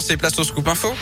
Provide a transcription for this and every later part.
c'est place au scoop info.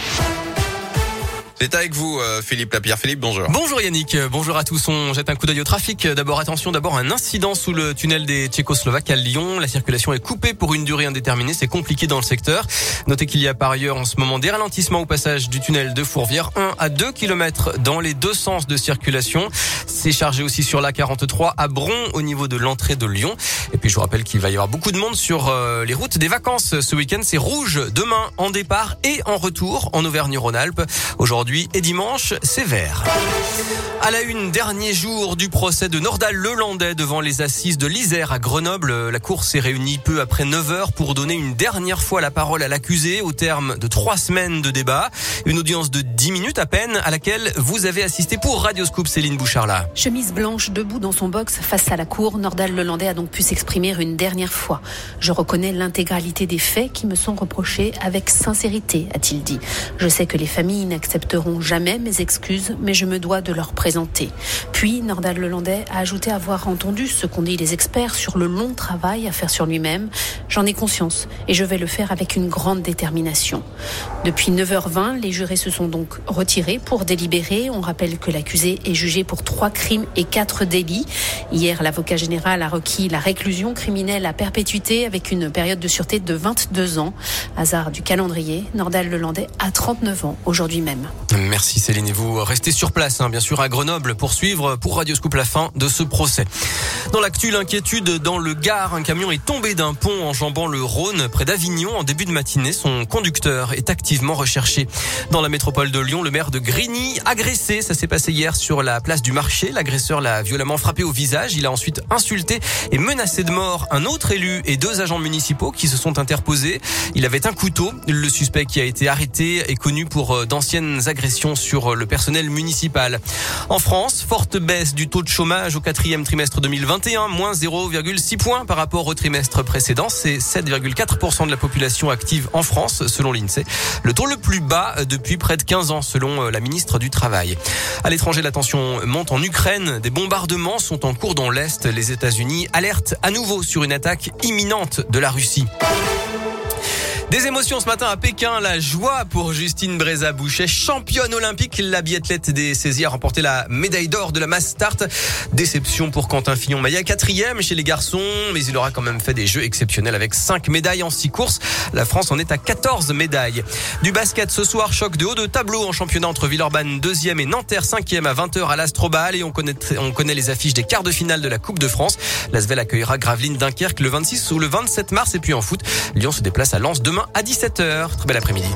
C'est avec vous, euh, Philippe Lapierre. Philippe, bonjour. Bonjour Yannick, bonjour à tous. On jette un coup d'œil au trafic. D'abord, attention, d'abord un incident sous le tunnel des Tchécoslovaques à Lyon. La circulation est coupée pour une durée indéterminée. C'est compliqué dans le secteur. Notez qu'il y a par ailleurs en ce moment des ralentissements au passage du tunnel de Fourvière. 1 à 2 km dans les deux sens de circulation. C'est chargé aussi sur la 43 à Bron au niveau de l'entrée de Lyon. Et puis je vous rappelle qu'il va y avoir beaucoup de monde sur euh, les routes des vacances ce week-end. C'est rouge demain en départ et en retour en Auvergne-Rhône-Alpes. Aujourd'hui, aujourd'hui et dimanche, c'est vert. À la une, dernier jour du procès de Nordal Lelandais devant les assises de l'Isère à Grenoble. La cour s'est réunie peu après 9 heures pour donner une dernière fois la parole à l'accusé au terme de trois semaines de débat. Une audience de 10 minutes à peine à laquelle vous avez assisté pour Radioscoop Céline Bouchard Chemise blanche debout dans son box face à la cour, Nordal Lelandais a donc pu s'exprimer une dernière fois. Je reconnais l'intégralité des faits qui me sont reprochés avec sincérité, a-t-il dit. Je sais que les familles n'acceptent jamais mes excuses, mais je me dois de leur présenter. Puis, Nordal Lelandais a ajouté avoir entendu ce qu'ont dit les experts sur le long travail à faire sur lui-même. J'en ai conscience et je vais le faire avec une grande détermination. Depuis 9h20, les jurés se sont donc retirés pour délibérer. On rappelle que l'accusé est jugé pour trois crimes et quatre délits. Hier, l'avocat général a requis la réclusion criminelle à perpétuité avec une période de sûreté de 22 ans. Hasard du calendrier, Nordal Lelandais a 39 ans aujourd'hui même. Merci Céline et vous restez sur place, hein, bien sûr à Grenoble pour suivre pour Radio Scoop la fin de ce procès. Dans l'actu, l'inquiétude dans le Gard, un camion est tombé d'un pont enjambant le Rhône près d'Avignon en début de matinée. Son conducteur est activement recherché. Dans la métropole de Lyon, le maire de Grigny agressé, ça s'est passé hier sur la place du marché. L'agresseur l'a violemment frappé au visage. Il a ensuite insulté et menacé de mort un autre élu et deux agents municipaux qui se sont interposés. Il avait un couteau. Le suspect qui a été arrêté est connu pour euh, d'anciennes agressions sur le personnel municipal. En France, forte baisse du taux de chômage au quatrième trimestre 2021, moins 0,6 points par rapport au trimestre précédent. C'est 7,4% de la population active en France, selon l'INSEE. Le taux le plus bas depuis près de 15 ans, selon euh, la ministre du Travail. À l'étranger, la tension monte en Ukraine. Des bombardements sont en cours dans l'Est. Les États-Unis alertent à nouveau sur une attaque imminente de la Russie. Des émotions ce matin à Pékin, la joie pour Justine Bréza-Boucher, championne olympique. La biathlète des saisies a remporté la médaille d'or de la mass start. Déception pour Quentin Fillon-Maillet, quatrième chez les garçons, mais il aura quand même fait des jeux exceptionnels avec cinq médailles en six courses. La France en est à 14 médailles. Du basket ce soir, choc de haut de tableau en championnat entre Villeurbanne deuxième et Nanterre cinquième à 20h à l'Astrobal et on connaît, on connaît les affiches des quarts de finale de la Coupe de France. L'Asvel accueillera Gravelines Dunkerque le 26 ou le 27 mars et puis en foot, Lyon se déplace à Lens à 17h. Très bel après-midi.